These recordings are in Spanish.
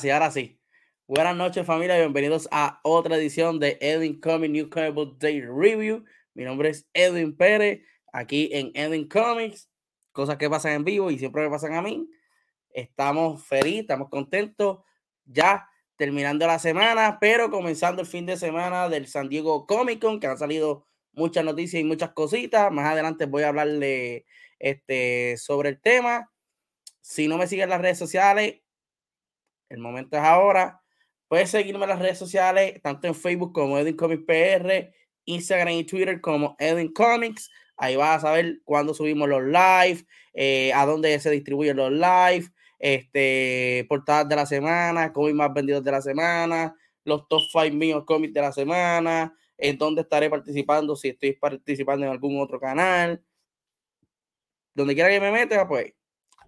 sí, ahora sí. Buenas noches familia, bienvenidos a otra edición de Edwin Comics New Comic Day Review. Mi nombre es Edwin Pérez, aquí en Edwin Comics, cosas que pasan en vivo y siempre me pasan a mí. Estamos felices, estamos contentos, ya terminando la semana, pero comenzando el fin de semana del San Diego Comic Con, que han salido muchas noticias y muchas cositas. Más adelante voy a hablarle este, sobre el tema. Si no me siguen en las redes sociales, el momento es ahora. Puedes seguirme en las redes sociales, tanto en Facebook como Edwin Comics PR, Instagram y Twitter como Edwin Comics. Ahí vas a saber cuándo subimos los live, eh, a dónde se distribuyen los live, este, portadas de la semana, cómics más vendidos de la semana, los top 5 míos cómics de la semana, en dónde estaré participando, si estoy participando en algún otro canal. Donde quiera que me meta, pues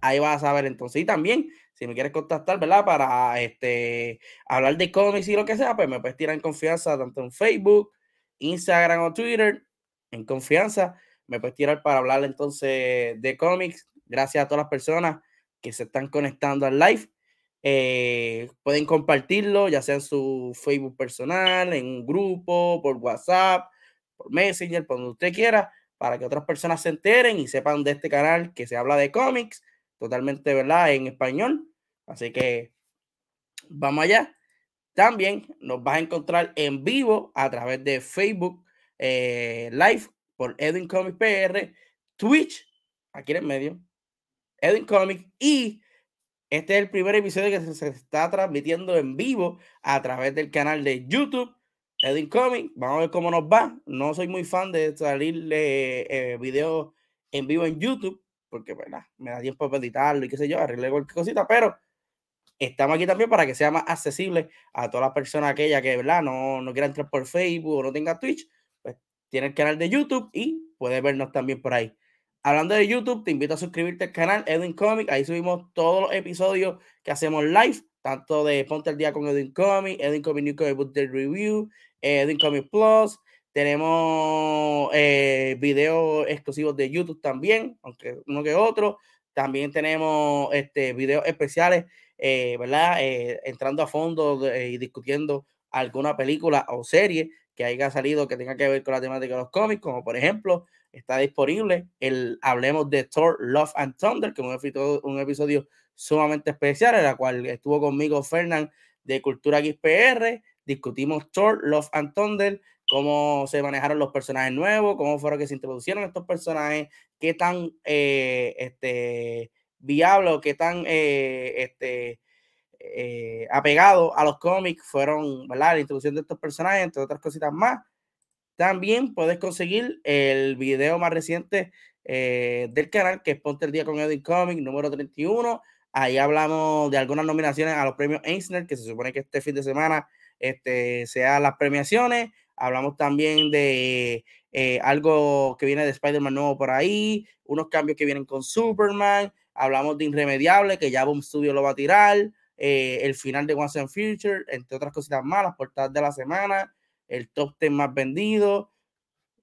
ahí vas a saber entonces. Y también si me quieres contactar, ¿verdad? Para este, hablar de cómics y lo que sea, pues me puedes tirar en confianza tanto en Facebook, Instagram o Twitter, en confianza. Me puedes tirar para hablar entonces de cómics. Gracias a todas las personas que se están conectando al live. Eh, pueden compartirlo, ya sea en su Facebook personal, en un grupo, por WhatsApp, por Messenger, por donde usted quiera, para que otras personas se enteren y sepan de este canal que se habla de cómics totalmente, ¿verdad? En español. Así que vamos allá. También nos vas a encontrar en vivo a través de Facebook eh, Live por Edwin Comics PR, Twitch, aquí en el medio, Edwin Comics y este es el primer episodio que se, está transmitiendo en vivo a través del canal de YouTube, Edwin Comics. Vamos a ver cómo nos va. No soy muy fan de salirle eh, videos en vivo en YouTube, porque ¿verdad? me da tiempo para editarlo y qué sé yo, arreglar cualquier cosita, pero estamos aquí también para que sea más accesible a todas las personas aquellas que ¿verdad? No, no quieran entrar por Facebook o no tengan Twitch, pues tiene el canal de YouTube y puede vernos también por ahí. Hablando de YouTube, te invito a suscribirte al canal Edwin Comic. Ahí subimos todos los episodios que hacemos live, tanto de Ponte el Día con Edwin Comic, Edwin Comic New Comic Book Review, Edwin Comic Plus, tenemos eh, videos exclusivos de YouTube también, aunque uno que otro. También tenemos este, videos especiales, eh, ¿verdad? Eh, entrando a fondo y discutiendo alguna película o serie que haya salido que tenga que ver con la temática de los cómics, como por ejemplo, está disponible el Hablemos de Thor, Love and Thunder, que es un episodio, un episodio sumamente especial, en la cual estuvo conmigo Fernán de Cultura XPR, discutimos Thor, Love and Thunder, cómo se manejaron los personajes nuevos, cómo fueron que se introducieron estos personajes, qué tan eh, este, viable o qué tan eh, este, eh, apegado a los cómics fueron, ¿verdad? La introducción de estos personajes, entre otras cositas más. También puedes conseguir el video más reciente del canal, que es Ponte el Día con Edwin Comics, número 31. Ahí hablamos de algunas nominaciones a los premios Eisner, que se supone que este fin de semana este, sean las premiaciones. Hablamos también de eh, algo que viene de Spider-Man nuevo por ahí, unos cambios que vienen con Superman. Hablamos de Irremediable, que ya Boom Studio lo va a tirar. Eh, el final de Once and Future, entre otras cositas más, las portadas de la semana, el top 10 más vendido,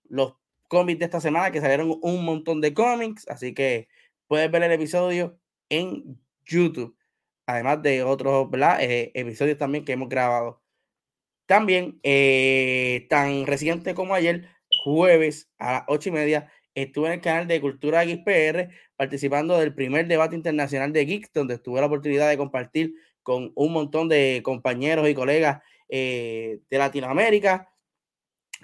los cómics de esta semana, que salieron un montón de cómics, así que puedes ver el episodio en YouTube, además de otros eh, episodios también que hemos grabado. También, eh, tan reciente como ayer, jueves a las ocho y media, estuve en el canal de Cultura XPR participando del primer debate internacional de Geeks, donde tuve la oportunidad de compartir con un montón de compañeros y colegas eh, de Latinoamérica,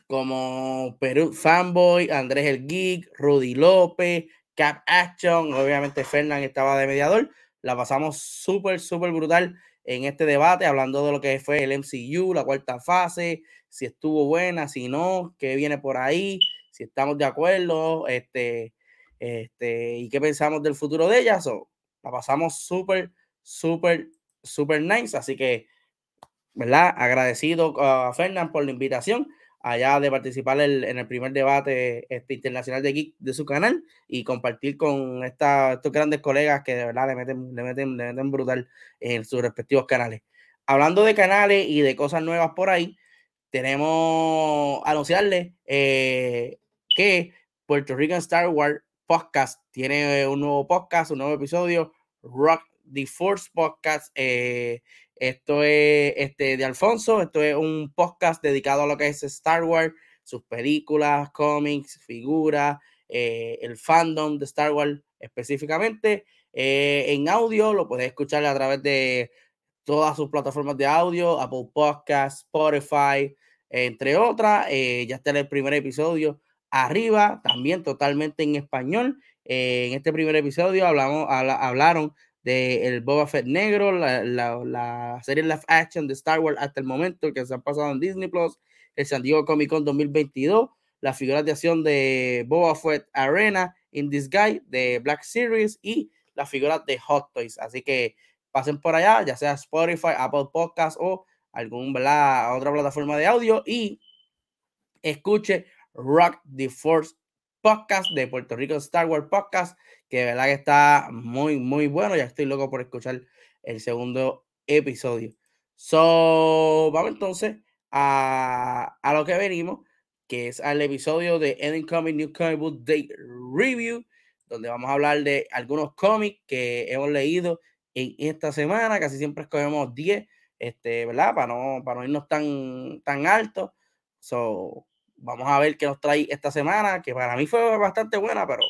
como Perú Fanboy, Andrés el Geek, Rudy López, Cap Action, obviamente Fernán estaba de mediador. La pasamos súper, súper brutal en este debate, hablando de lo que fue el MCU, la cuarta fase, si estuvo buena, si no, qué viene por ahí, si estamos de acuerdo, este, este, y qué pensamos del futuro de ellas. la pasamos súper, súper, súper nice. Así que, ¿verdad? Agradecido a Fernán por la invitación allá de participar en el primer debate este, internacional de Geek de su canal y compartir con esta, estos grandes colegas que de verdad le meten, le meten, le meten brutal en sus respectivos canales. Hablando de canales y de cosas nuevas por ahí, tenemos anunciarles eh, que Puerto Rican Star Wars Podcast tiene un nuevo podcast, un nuevo episodio, Rock the Force Podcast. Eh, esto es este, de Alfonso, esto es un podcast dedicado a lo que es Star Wars, sus películas, cómics, figuras, eh, el fandom de Star Wars específicamente. Eh, en audio lo puedes escuchar a través de todas sus plataformas de audio, Apple Podcasts, Spotify, entre otras. Ya está en el primer episodio arriba, también totalmente en español. en este primer episodio hablamos, hablaron de el Boba Fett negro, la, la, la, serie live action de Star Wars hasta el momento que se han pasado en Disney Plus, el San Diego Comic Con 2022, la figura de acción de Boba Fett Arena in guy de Black Series y la figura de Hot Toys. Así que pasen por allá, ya sea Spotify, Apple Podcast o alguna otra plataforma de audio y escuche Rock the Force podcast de Puerto Rico Star Wars Podcast, que de verdad que está muy, muy bueno. Ya estoy loco por escuchar el segundo episodio. So, vamos entonces a, a lo que venimos, que es al episodio de Comic New Comic Book Day Review, donde vamos a hablar de algunos cómics que hemos leído en esta semana. Casi siempre escogemos 10, este, ¿verdad? Para no, para no irnos tan, tan alto. So, Vamos a ver qué nos trae esta semana, que para mí fue bastante buena, pero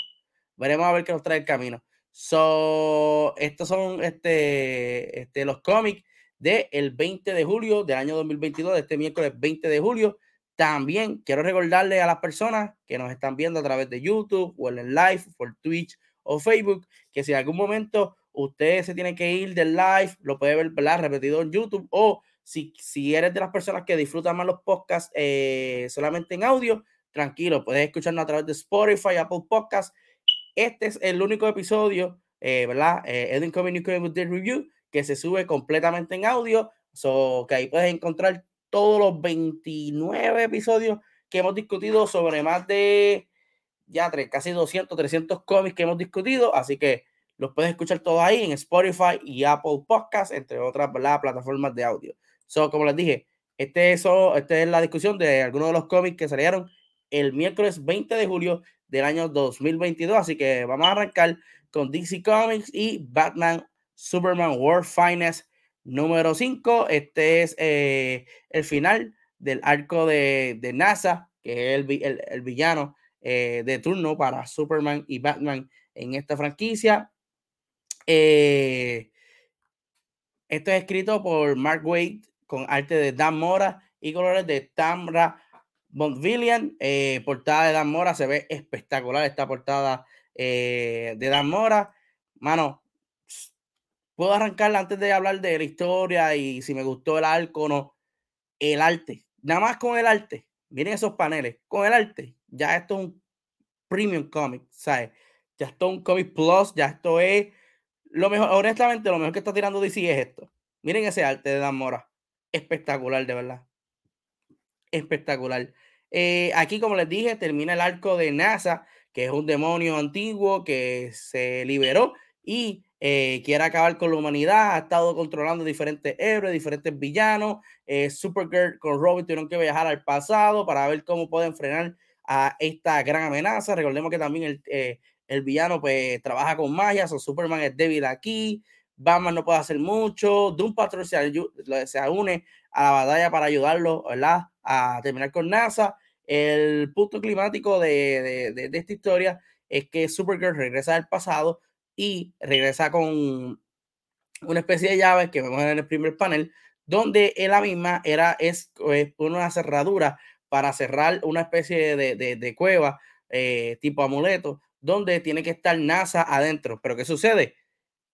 veremos a ver qué nos trae el camino. So, estos son este, este, los cómics del el 20 de julio del año 2022, de este miércoles 20 de julio. También quiero recordarle a las personas que nos están viendo a través de YouTube o en live, por Twitch o Facebook, que si en algún momento usted se tiene que ir del live, lo puede ver repetido en YouTube o si, eres de las personas que disfrutan más los podcasts eh, solamente en audio, tranquilo, puedes escucharnos a través de Spotify, Apple Podcasts. Este es el único episodio, eh, ¿verdad? Eh, Edwin Coming the Review, que se sube completamente en audio. So, que ahí puedes encontrar todos los 29 episodios que hemos discutido sobre más de ya casi 200, 300 cómics que hemos discutido. Así que los puedes escuchar todos ahí en Spotify y Apple Podcasts, entre otras plataformas de audio. So, como les dije, este es, este es la discusión de algunos de los cómics que salieron el miércoles 20 de julio del año 2022. Así que vamos a arrancar con DC Comics y Batman Superman World Finest número 5. Este es eh, el final del arco de, NASA, que es el, villano eh, de turno para Superman y Batman en esta franquicia. Eh, esto es escrito por Mark Waid con arte de Dan Mora y colores de Tamra Bondvillian, eh, portada de Dan Mora, se ve espectacular esta portada eh, de Dan Mora. Mano, puedo arrancarla antes de hablar de la historia y si me gustó el arco o no. El arte, nada más con el arte, miren esos paneles, con el arte, ya esto es un premium comic, ¿sabes? Ya esto es un comic plus, ya esto es lo mejor, honestamente, lo mejor que está tirando DC es esto. Miren ese arte de Dan Mora, espectacular, de verdad. Espectacular. Eh, aquí, como les dije, termina el arco de NASA, que es un demonio antiguo que se liberó y eh, quiere acabar con la humanidad. Ha estado controlando diferentes héroes, diferentes villanos. Eh, Supergirl con Robin tuvieron que viajar al pasado para ver cómo pueden frenar a esta gran amenaza. Recordemos que también el, eh, el villano pues trabaja con magia, o Superman es débil aquí. Batman no puede hacer mucho. Doom Patrol se, se une a la batalla para ayudarlo, ¿verdad? A terminar con NASA. El punto climático de, de, esta historia es que Supergirl regresa del pasado y regresa con una especie de llave que vemos en el primer panel, donde la misma era, es, una cerradura para cerrar una especie de, de, de cueva eh, tipo amuleto, donde tiene que estar NASA adentro. Pero ¿qué sucede?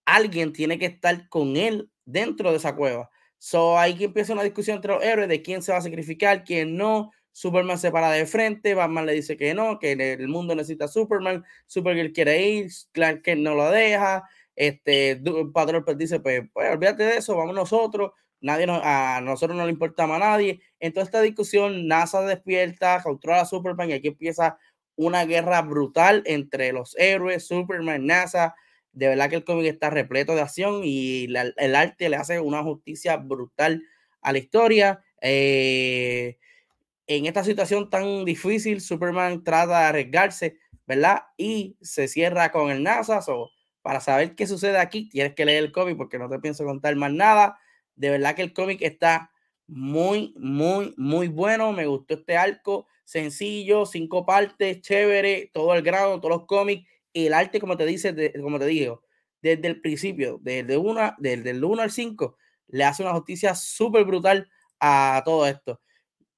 Alguien tiene que estar con él dentro de esa cueva. So, ahí que empieza una discusión entre los héroes de quién se va a sacrificar, quién no. Superman se para de frente, Batman le dice que no, que el mundo necesita a Superman, Supergirl quiere ir, Clark Kent no lo deja, este, Patrol dice, pues, pues, olvídate de eso, vamos nosotros, nadie nos, a nosotros no le importamos a nadie. En toda esta discusión, NASA despierta, controla a Superman y aquí empieza una guerra brutal entre los héroes, Superman, NASA, de verdad que el cómic está repleto de acción y el arte le hace una justicia brutal a la historia. Eh, en esta situación tan difícil, Superman trata de arriesgarse, ¿verdad? Y se cierra con el NASA. o para saber qué sucede aquí, tienes que leer el cómic porque no te pienso contar más nada. De verdad que el cómic está muy, muy, muy bueno. Me gustó este arco sencillo, cinco partes, chévere, todo el grado, todos los cómics el arte, como te dice, como te digo, desde el principio, desde, una, desde el 1 al 5, le hace una justicia súper brutal a todo esto.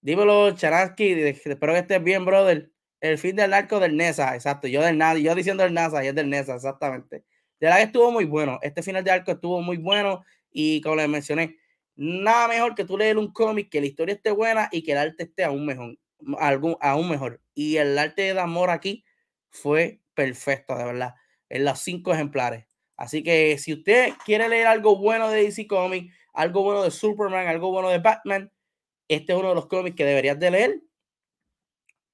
Dímelo, Charansky, espero que estés bien, brother. El fin del arco del NESA, exacto. Yo del NASA, yo diciendo el NASA y es del NESA, exactamente. De verdad estuvo muy bueno. Este final de arco estuvo muy bueno y como les mencioné, nada mejor que tú leer un cómic, que la historia esté buena y que el arte esté aún mejor. Algún, aún mejor. Y el arte de amor aquí fue perfecto, de verdad, en los cinco ejemplares. Así que si usted quiere leer algo bueno de DC Comics, algo bueno de Superman, algo bueno de Batman, este es uno de los cómics que deberías de leer.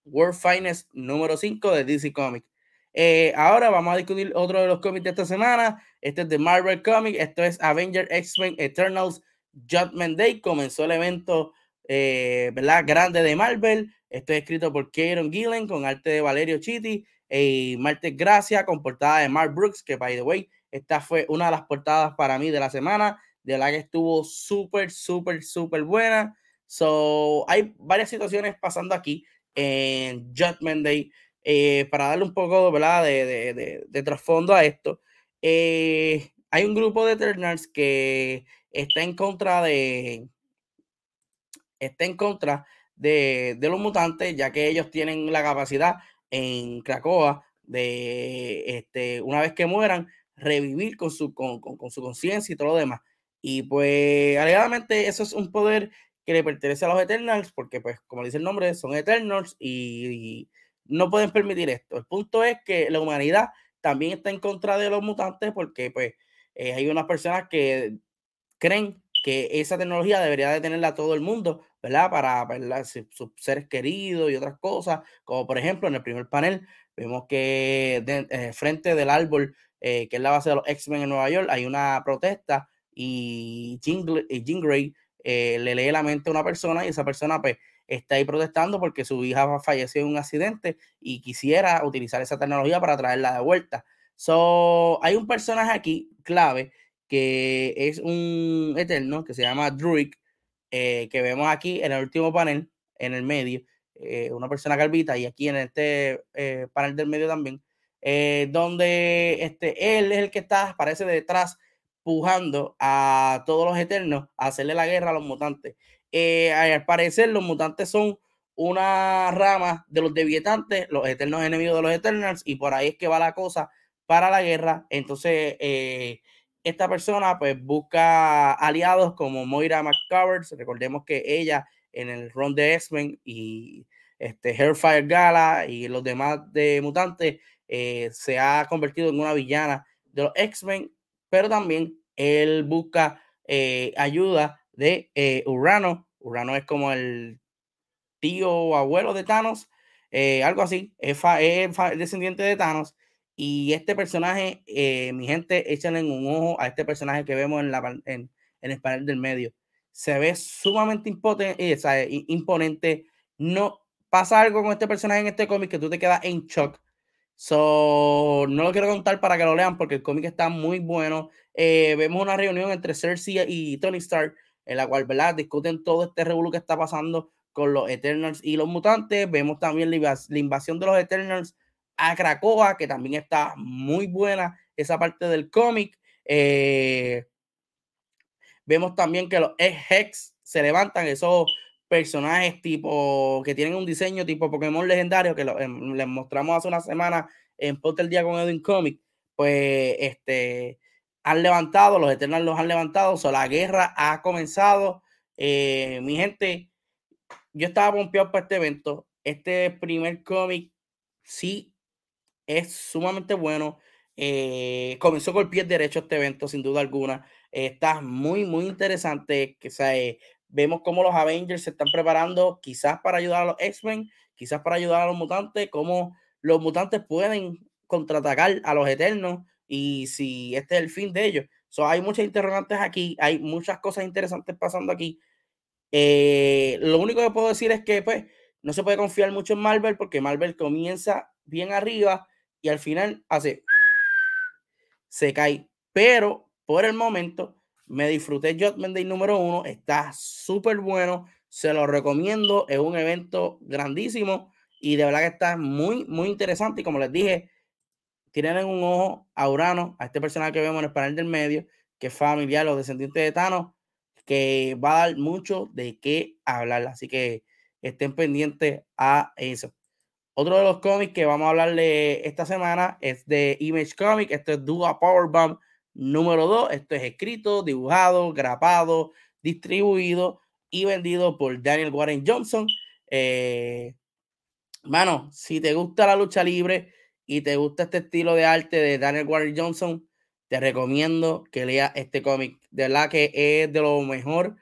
World Finest número 5 de DC Comics. Eh, ahora vamos a discutir otro de los cómics de esta semana. Este es de Marvel Comics. Esto es Avenger X-Men Eternals Judgment Day. Comenzó el evento eh, ¿verdad? grande de Marvel. Esto es escrito por Kieron Gillen con arte de Valerio Chiti eh, Marte Gracia con portada de Mark Brooks, que by the way, esta fue una de las portadas para mí de la semana, de la que estuvo súper, súper, súper buena. So, hay varias situaciones pasando aquí en Judgment Day. Eh, para darle un poco ¿verdad? De, de, de, trasfondo a esto, eh, hay un grupo de Eternals que está en contra de está en contra de, de, los mutantes, ya que ellos tienen la capacidad en Cracoa de, este, una vez que mueran, revivir con su, con, con, su conciencia y todo lo demás. Y pues, alegadamente, eso es un poder que le pertenece a los Eternals, porque, pues, como dice el nombre, son Eternals y, no pueden permitir esto. El punto es que la humanidad también está en contra de los mutantes, porque, pues, eh, hay unas personas que creen que esa tecnología debería de tenerla todo el mundo, ¿verdad? Para, sus seres queridos y otras cosas, como por ejemplo en el primer panel vemos que eh, frente del árbol, eh, que es la base de los X-Men en Nueva York, hay una protesta y Jean, Grey eh, le lee la mente a una persona y esa persona pues está ahí protestando porque su hija falleció en un accidente y quisiera utilizar esa tecnología para traerla de vuelta. So, hay un personaje aquí clave que es un eterno que se llama Druid, eh, que vemos aquí en el último panel, en el medio, eh, una persona calvita, y aquí en este eh, panel del medio también, donde este, él es el que está, parece detrás, pujando a todos los eternos a hacerle la guerra a los mutantes. al parecer, los mutantes son una rama de los deviantes, los eternos enemigos de los Eternals, y por ahí es que va la cosa para la guerra. Entonces, eh, esta persona pues busca aliados como Moira McCovers. Recordemos que ella en el run de X-Men y este Hairfire Gala y los demás de mutantes eh, se ha convertido en una villana de los X-Men, pero también él busca eh, ayuda de eh, Urano. Urano es como el tío o abuelo de Thanos, algo así, es, descendiente de Thanos. Y este personaje, mi gente, échenle un ojo a este personaje que vemos en, la, en el panel del medio se ve sumamente eh, imponente. No pasa algo con este personaje en este cómic que tú te quedas en shock. So, no lo quiero contar para que lo lean porque el cómic está muy bueno. Eh, vemos una reunión entre Cersei y Tony Stark en la cual, ¿verdad? Discuten todo este revuelo que está pasando con los Eternals y los mutantes. Vemos también la, invasión de los Eternals a Krakoa, que también está muy buena esa parte del cómic. Eh, Vemos también que los Hex se levantan, esos personajes tipo que tienen un diseño tipo Pokémon legendario que em, les mostramos hace una semana en Potter Día con Edwin Comic, pues este han levantado, los Eternals los han levantado, o la guerra ha comenzado. Eh, mi gente, yo estaba pompeado para este evento. Este primer cómic sí es sumamente bueno. Eh, comenzó con el pie derecho este evento, sin duda alguna. Está muy, muy interesante. Que, eh, vemos cómo los Avengers se están preparando quizás para ayudar a los X-Men, quizás para ayudar a los mutantes, cómo los mutantes pueden contraatacar a los Eternos y si este es el fin de ellos. So, hay muchas interrogantes aquí, hay muchas cosas interesantes pasando aquí. Eh, lo único que puedo decir es que pues no se puede confiar mucho en Marvel porque Marvel comienza bien arriba y al final hace se cae. Pero por el momento, me disfruté Judgment Day número uno. Está súper bueno. Se lo recomiendo. Es un evento grandísimo y de verdad que está muy, muy interesante. Y como les dije, tienen un ojo a Urano, a este personaje que vemos en el panel del medio, que es familiar, los descendientes de Thanos, que va a dar mucho de qué hablar. Así que estén pendientes a eso. Otro de los cómics que vamos a hablarle esta semana es de Image Comic. Esto es Dua Powerbomb Número dos, esto es escrito, dibujado, grabado, distribuido y vendido por Daniel Warren Johnson. Eh, si te gusta la lucha libre y te gusta este estilo de arte de Daniel Warren Johnson, te recomiendo que leas este cómic. De verdad que es de lo mejor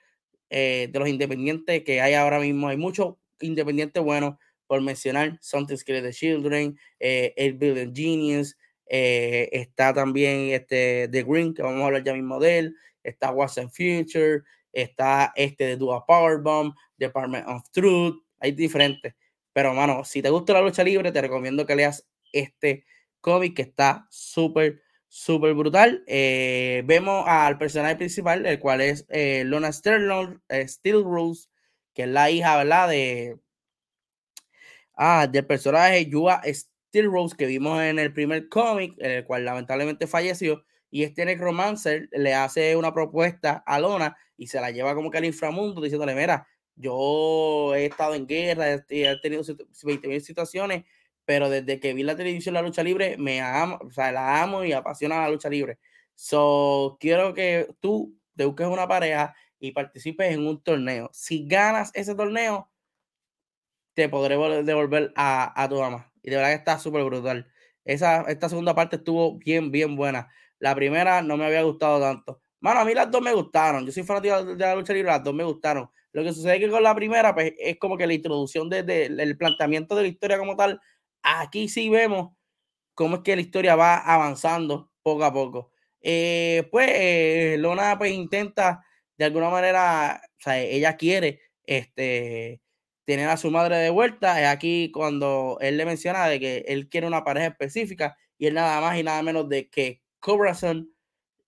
eh, de los independientes que hay ahora mismo. Hay muchos independientes buenos por mencionar. Something Scary the Children, eh, El Billion Genius, eh, está también este The Green, que vamos a hablar ya mismo de él. Está Watson Future. Está este de Dua Powerbomb, Department of Truth. Hay diferentes. Pero, mano, si te gusta la lucha libre, te recomiendo que leas este cómic que está súper, súper brutal. Eh, vemos al personaje principal, el cual es eh, Lona Sterling, Steel Rose, que es la hija, ¿verdad? De, ah, del personaje Yua Steel Rose que vimos en el primer cómic, en el cual lamentablemente falleció, y este Necromancer le hace una propuesta a Lona y se la lleva como que al inframundo diciéndole, mira, yo he estado en guerra, he tenido 20.000 situaciones, pero desde que vi la televisión La Lucha Libre, me amo, o sea, la amo y apasiona la lucha libre. So, quiero que tú te busques una pareja y participes en un torneo. Si ganas ese torneo, te podré devolver a, tu mamá y de verdad que está súper brutal. Esa, esta segunda parte estuvo bien, bien buena. La primera no me había gustado tanto. Mano, a mí las dos me gustaron. Yo soy fanático de la lucha libre, las dos me gustaron. Lo que sucede es que con la primera, pues es como que la introducción desde de, el planteamiento de la historia como tal. Aquí sí vemos cómo es que la historia va avanzando poco a poco. Eh, pues eh, Lona pues intenta de alguna manera, o sea, ella quiere este, tener a su madre de vuelta. Es aquí cuando él le menciona de que él quiere una pareja específica y él nada más y nada menos de que Corazon,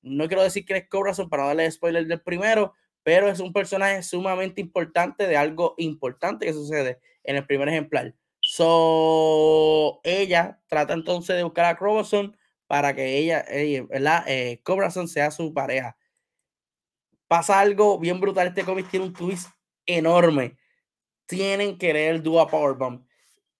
no quiero decir que es Corazon para darle spoiler del primero, pero es un personaje sumamente importante de algo importante que sucede en el primer ejemplar. So, ella trata entonces de buscar a Corazon para que ella, ella ¿verdad? Eh, Corazon sea su pareja. Pasa algo bien brutal. Este cómic tiene un twist enorme tienen que leer el Dua Powerbomb.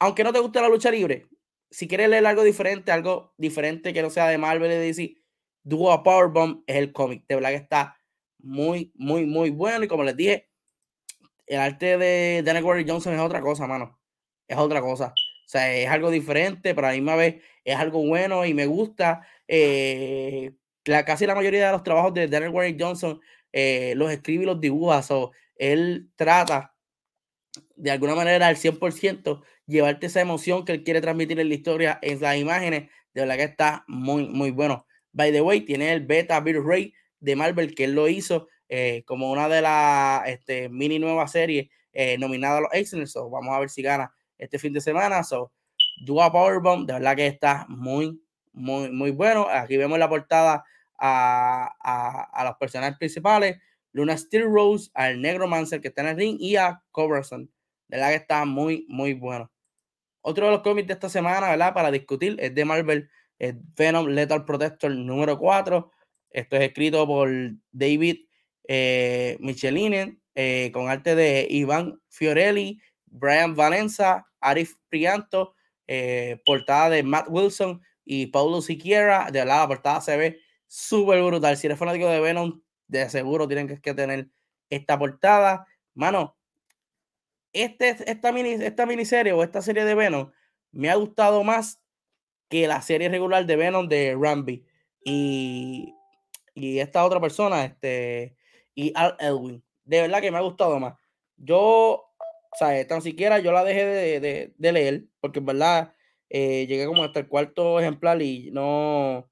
Aunque no te guste la lucha libre, si quieres leer algo diferente, algo diferente que no sea de Marvel y DC, Dua Powerbomb es el cómic. De verdad que está muy, muy, muy bueno. Y como les dije, el arte de Daniel Warren Johnson es otra cosa, mano. Es otra cosa. O sea, es algo diferente, pero a la misma vez es algo bueno y me gusta. Eh, la, casi la mayoría de los trabajos de Daniel Warren Johnson eh, los escribe y los dibuja. So, él trata de alguna manera al 100% llevarte esa emoción que él quiere transmitir en la historia, en las imágenes. De verdad que está muy, muy bueno. By the way, tiene el beta Bill Ray de Marvel que él lo hizo eh, como una de las este, mini nuevas series eh, nominada a los Excellent. So, vamos a ver si gana este fin de semana. So, Dua Powerbomb, de verdad que está muy, muy, muy bueno. Aquí vemos la portada a, a, a los personajes principales. Luna Steel Rose, al Negro Mancer que está en el ring y a Coverson. De verdad que está muy, muy bueno. Otro de los cómics de esta semana, ¿verdad? Para discutir es de Marvel Venom Lethal Protector número 4. Esto es escrito por David eh, Michelinen, eh, con arte de Iván Fiorelli, Brian Valenza, Arif Prianto, eh, portada de Matt Wilson y Paulo Siquiera. De la portada se ve súper brutal. Si eres fanático de Venom, de seguro tienen que tener esta portada. Mano, este, esta, mini, esta miniserie o esta serie de Venom me ha gustado más que la serie regular de Venom de Rambi. Y, y esta otra persona, este, y Al Elwin. De verdad que me ha gustado más. Yo, o sea, tan siquiera yo la dejé de, de, leer, porque en verdad eh, llegué como hasta el cuarto ejemplar y no,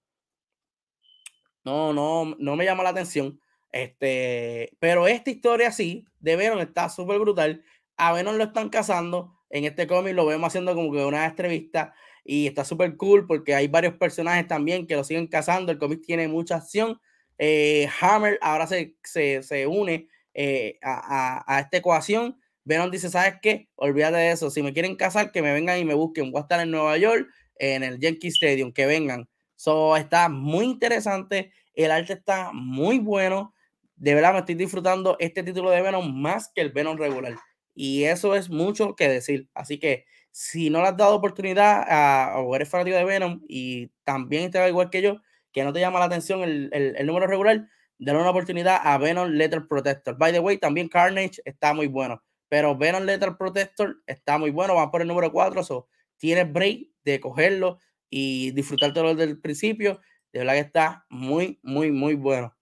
no, no, no me llama la atención. Este, pero esta historia sí, de Venom está súper brutal. A Venom lo están cazando. En este cómic lo vemos haciendo como que una entrevista y está súper cool porque hay varios personajes también que lo siguen cazando. El cómic tiene mucha acción. Eh, Hammer ahora se, se, se une eh, a, a, a, esta ecuación. Venom dice, ¿sabes qué? Olvídate de eso. Si me quieren cazar, que me vengan y me busquen. Voy a estar en Nueva York, en el Yankee Stadium, que vengan. So, está muy interesante. El arte está muy bueno de verdad me estoy disfrutando este título de Venom más que el Venom regular. Y eso es mucho que decir. Así que si no le has dado oportunidad a, o eres fanático de Venom y también estás igual que yo, que no te llama la atención el, el, número regular, dale una oportunidad a Venom Letter Protector. By the way, también Carnage está muy bueno. Pero Venom Letter Protector está muy bueno. Vamos por el número 4. So, tienes break de cogerlo y disfrutártelo desde el principio. De verdad que está muy, muy, muy bueno.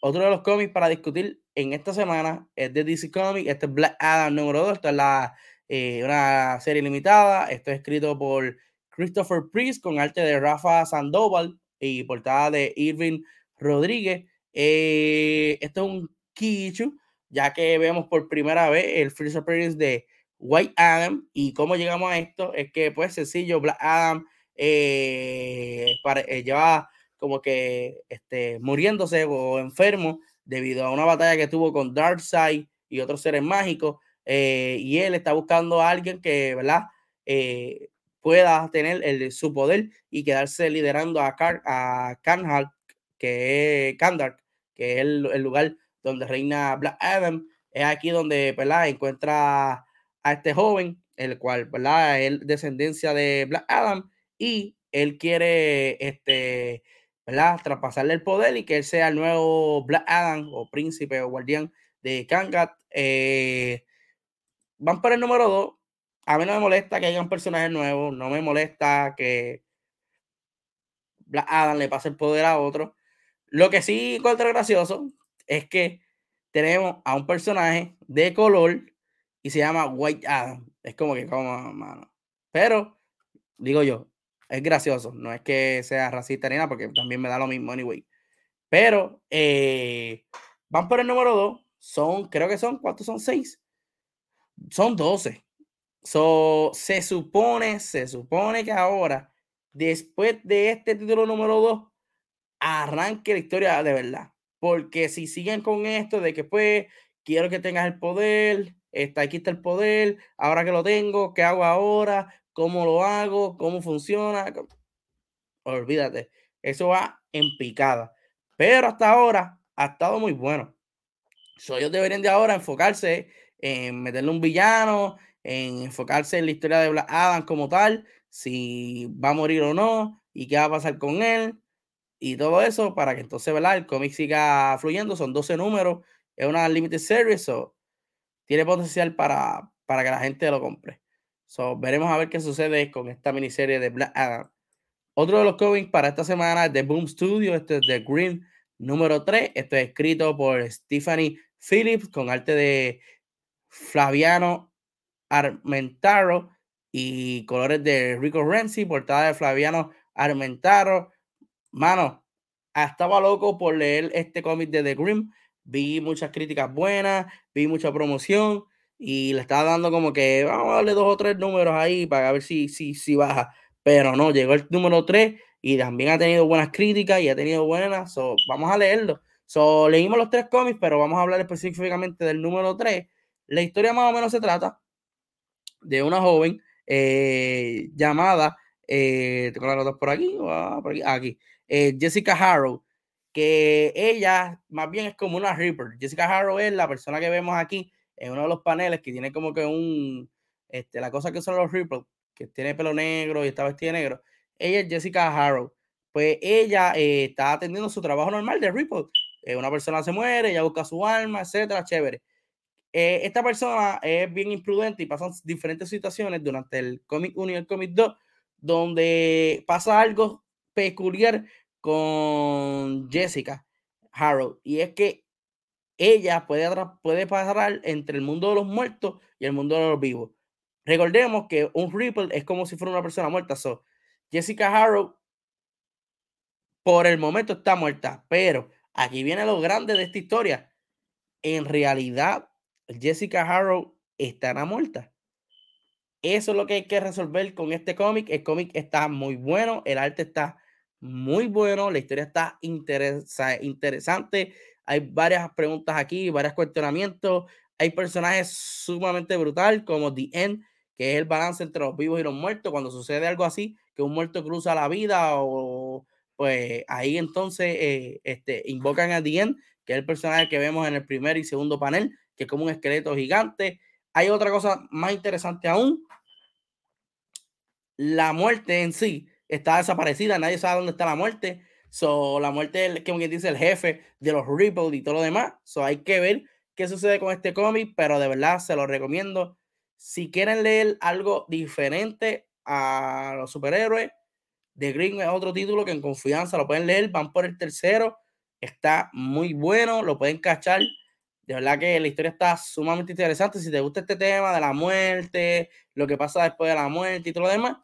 Otro de los cómics para discutir en esta semana es de DC Comics. Este es Black Adam número 2. Esta es la, eh, una serie limitada. Esto es escrito por Christopher Priest con arte de Rafa Sandoval y portada de Irving Rodríguez. Eh, esto es un Kichu, ya que vemos por primera vez el First Appearance de White Adam. Y cómo llegamos a esto es que, pues, sencillo, Black Adam eh, eh, lleva como que este, muriéndose o enfermo debido a una batalla que tuvo con Darkseid y otros seres mágicos. Eh, y él está buscando a alguien que, ¿verdad? Eh, pueda tener el, su poder y quedarse liderando a, Car a que es Kandark, que es el, el, lugar donde reina Black Adam. Es aquí donde, ¿verdad? Encuentra a este joven, el cual, ¿verdad? Es descendencia de Black Adam y él quiere, este, ¿verdad? Traspasarle el poder y que él sea el nuevo Black Adam o príncipe o guardián de Kangat. Eh, van por el número 2. A mí no me molesta que haya un personaje nuevo, no me molesta que Black Adam le pase el poder a otro. Lo que sí encuentro gracioso es que tenemos a un personaje de color y se llama White Adam. Es como que, como, mano. Pero, digo yo, es gracioso. No es que sea racista ni nada, porque también me da lo mismo, anyway. Pero eh, van por el número 2. Son, creo que son, ¿cuántos son? 6. Son 12. So, se supone, se supone que ahora, después de este título número 2, arranque la historia de verdad. Porque si siguen con esto de que pues quiero que tengas el poder, está aquí está el poder, ahora que lo tengo, ¿qué hago ahora? Cómo lo hago, cómo funciona. Olvídate, eso va en picada. Pero hasta ahora ha estado muy bueno. So, ellos deberían de ahora enfocarse en meterle un villano, en enfocarse en la historia de Black Adam como tal, si va a morir o no, y qué va a pasar con él, y todo eso, para que entonces. El cómic siga fluyendo, son 12 números, es una limited series, so, tiene potencial para, para que la gente lo compre. So, veremos a ver qué sucede con esta miniserie de Black Adam. Otro de los cómics para esta semana es de Boom Studio, este es de Green número 3, esto es escrito por Stephanie Phillips con arte de Flaviano Armentaro y colores de Rico Renzi, portada de Flaviano Armentaro. Mano, estaba loco por leer este cómic de The Grimm. Vi muchas críticas buenas, vi mucha promoción y le estaba dando como que vamos a darle dos o tres números ahí para ver si, si, si baja. Pero no, llegó el número 3 y también ha tenido buenas críticas y ha tenido buenas. vamos a leerlo. So, leímos los tres cómics, pero vamos a hablar específicamente del número 3. La historia más o menos se trata de una joven eh, llamada, eh, las notas por aquí, ah, por aquí, aquí eh, Jessica Harrow, que ella más bien es como una Reaper. Jessica Harrow es la persona que vemos aquí en uno de los paneles que tiene como que un, este, la cosa que son los Reapers, que tiene pelo negro y está vestida de negro. Ella es Jessica Harrow. Pues ella eh, está atendiendo su trabajo normal de Ripple. Eh, una persona se muere, ella busca su alma, etcétera, chévere. Eh, esta persona es bien imprudente y pasan diferentes situaciones durante el cómic 1 y el cómic 2, donde pasa algo peculiar con Jessica Harrow. Y es que ella puede, pasar entre el mundo de los muertos y el mundo de los vivos. Recordemos que un Ripple es como si fuera una persona muerta. So, Jessica Harrow por el momento está muerta, pero aquí viene lo grande de esta historia. En realidad, Jessica Harrow estará muerta. Eso es lo que hay que resolver con este cómic. El cómic está muy bueno, el arte está muy bueno, la historia está interesante. Hay varias preguntas aquí, varios cuestionamientos. Hay personajes sumamente brutal como The End, que es el balance entre los vivos y los muertos. Cuando sucede algo así, que un muerto cruza la vida o pues ahí entonces eh, este, invocan a Dien, que es el personaje que vemos en el primer y segundo panel, que es como un esqueleto gigante. Hay otra cosa más interesante aún. La muerte en sí está desaparecida, nadie sabe dónde está la muerte. So, la muerte es, como quien dice, el jefe de los Ripple y todo lo demás. So, hay que ver qué sucede con este cómic, pero de verdad se lo recomiendo. Si quieren leer algo diferente a los superhéroes, The Green es otro título que en confianza lo pueden leer, van por el tercero, está muy bueno, lo pueden cachar. De verdad que la historia está sumamente interesante. Si te gusta este tema de la muerte, lo que pasa después de la muerte y todo lo demás,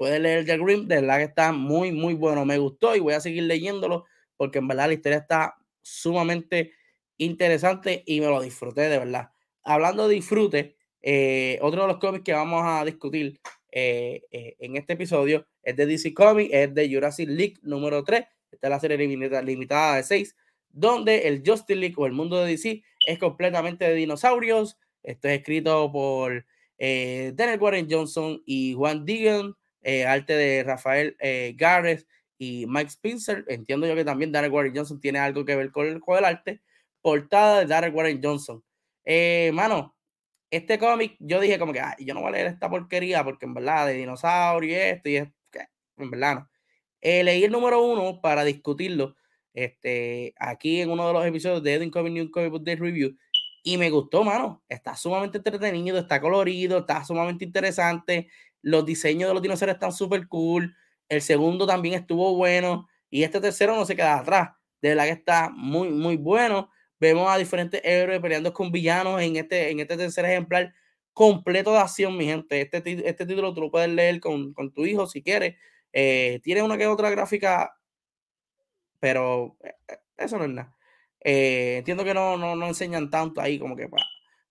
puedes leer The Green. De verdad que está muy, muy bueno. Me gustó y voy a seguir leyéndolo porque en verdad la historia está sumamente interesante y me lo disfruté de verdad. Hablando de disfrute, eh, otro de los cómics que vamos a discutir eh, eh, en este episodio es de DC Comics, es de Jurassic League número 3. Esta es la serie limitada, de 6, donde el Justice League o el mundo de DC es completamente de dinosaurios. Esto es escrito por Daniel Warren Johnson y Juan Deegan, eh, arte de Rafael eh, Gareth y Mike Spencer. Entiendo yo que también Daniel Warren Johnson tiene algo que ver con el, con el arte. Portada de Daniel Warren Johnson. mano, este cómic, yo dije como que, yo no voy a leer esta porquería porque en verdad de dinosaurio y esto y esto, en verdad no. Eh, leí el número uno para discutirlo este, aquí en uno de los episodios de Edwin Comic New Comic Book Day Review y me gustó, mano. Está sumamente entretenido, está colorido, está sumamente interesante. Los diseños de los dinosaurios están súper cool. El segundo también estuvo bueno y este tercero no se queda atrás. De verdad que está muy, muy bueno. Vemos a diferentes héroes peleando con villanos en este, en este tercer ejemplar completo de acción, mi gente. Este, este título tú lo puedes leer con, con tu hijo si quieres. Eh, tiene una que otra gráfica, pero eh, eh, eso no es nada. entiendo que no, no, no, enseñan tanto ahí como que para,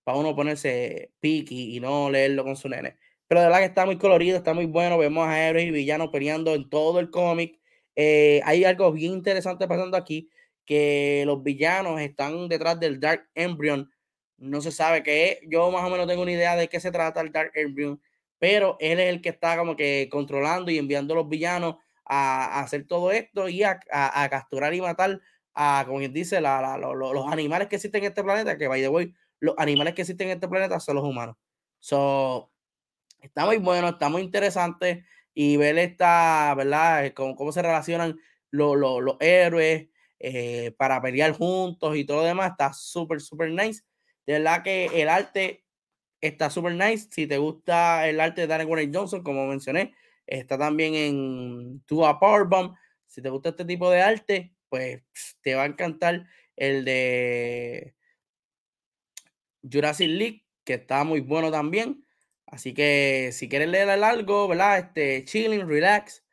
para uno ponerse piqui y no leerlo con su nene. Pero de verdad que está muy colorido, está muy bueno. Vemos a héroes y villanos peleando en todo el cómic. hay algo bien interesante pasando aquí que los villanos están detrás del Dark Embryon. No se sabe qué es. Yo más o menos tengo una idea de qué se trata el Dark Embryon, pero él es el que está como que controlando y enviando a los villanos a, hacer todo esto y a, capturar y matar a, como quien dice, los animales que existen en este planeta, que by the way, los animales que existen en este planeta son los humanos. So, está muy bueno, está muy interesante y ver esta, ¿verdad? Cómo, cómo se relacionan los, los, héroes eh, para pelear juntos y todo lo demás. Está súper, súper nice. De verdad que el arte está súper nice. Si te gusta el arte de Darren Warren Johnson, como mencioné, está también en Tua Powerbomb. Si te gusta este tipo de arte, pues te va a encantar el de Jurassic League, que está muy bueno también. Así que si quieres leer algo, ¿verdad? Este, chilling, relax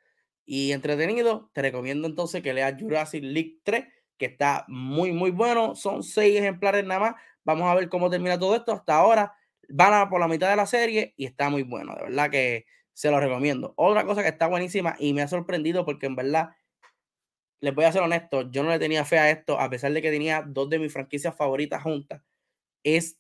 y entretenido, te recomiendo entonces que leas Jurassic League 3, que está muy, muy bueno. Son seis ejemplares nada más. Vamos a ver cómo termina todo esto. Hasta ahora van a por la mitad de la serie y está muy bueno. De verdad que se lo recomiendo. Otra cosa que está buenísima y me ha sorprendido porque en verdad, les voy a ser honesto, yo no le tenía fe a esto, a pesar de que tenía dos de mis franquicias favoritas juntas, es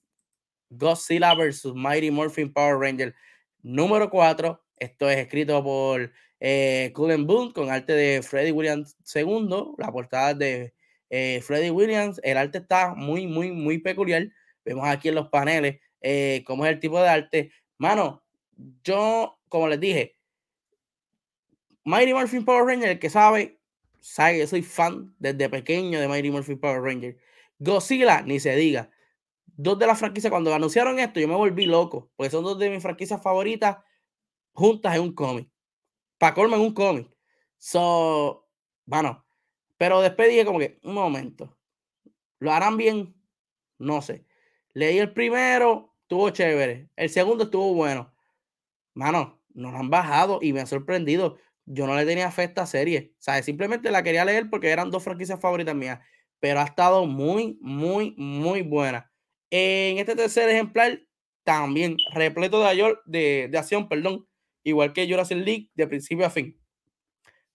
Godzilla vs. Mighty Morphin Power Ranger número 4. Esto es escrito por eh, Cullen Boone con arte de Freddie Williams II, la portada de eh, Freddie Williams. El arte está muy, muy, muy peculiar. Vemos aquí en los paneles eh, cómo es el tipo de arte. Mano, yo, como les dije, Mighty Morphin Power Ranger, el que sabe, sabe que soy fan desde pequeño de Mighty Morphin Power Ranger. Godzilla, ni se diga dos de las franquicias, cuando anunciaron esto, yo me volví loco, porque son dos de mis franquicias favoritas juntas en un cómic. Para colma en un cómic. So, bueno, pero después dije como que, un momento, ¿lo harán bien? No sé. Leí el primero, estuvo chévere. El segundo estuvo bueno. Mano, nos han bajado y me ha sorprendido. Yo no le tenía fe a esta serie. O simplemente la quería leer porque eran dos franquicias favoritas mías. Pero ha estado muy, muy, muy buena. En este tercer ejemplar, también repleto de, de, de acción, perdón, igual que Jurassic League, de principio a fin.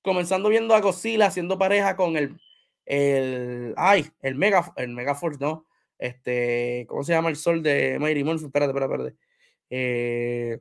Comenzando viendo a Godzilla haciendo pareja con el, el, ay, el Mega, el Megaforce, no, este, ¿cómo se llama el sol de Mighty Morphin? Espérate, espérate, espérate. Eh,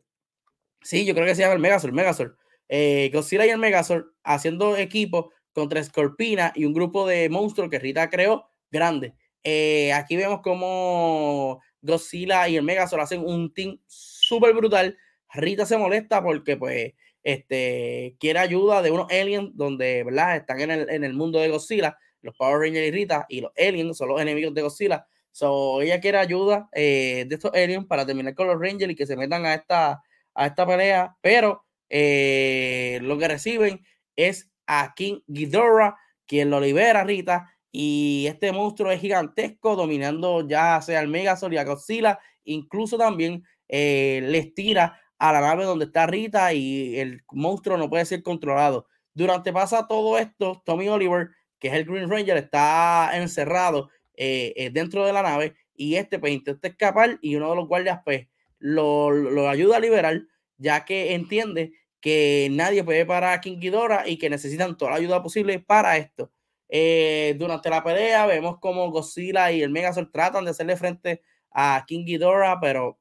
sí, yo creo que se llama el Megazord, Megazord. Eh, Godzilla y el Megazord haciendo equipo contra Scorpina y un grupo de monstruos que Rita creó grande. Eh, aquí vemos como Godzilla y el Megazord hacen un team súper brutal. Rita se molesta porque, pues, este, quiere ayuda de unos aliens donde, ¿verdad? Están en el, en el mundo de Godzilla, los Power Rangers y Rita, y los aliens son los enemigos de Godzilla. So, ella quiere ayuda eh, de estos aliens para terminar con los Rangers y que se metan a esta, a esta pelea, pero eh, lo que reciben es a King Ghidorah, quien lo libera Rita y este monstruo es gigantesco, dominando ya sea el Megazord y a Godzilla. Incluso también eh, les tira a la nave donde está Rita y el monstruo no puede ser controlado. Durante pasa todo esto, Tommy Oliver, que es el Green Ranger, está encerrado eh, eh, dentro de la nave y este pues intenta escapar y uno de los guardias pues lo, lo ayuda a liberar ya que entiende que nadie puede parar a King Ghidorah y que necesitan toda la ayuda posible para esto. Eh, durante la pelea vemos como Godzilla y el Megazord tratan de hacerle frente a King Ghidorah, pero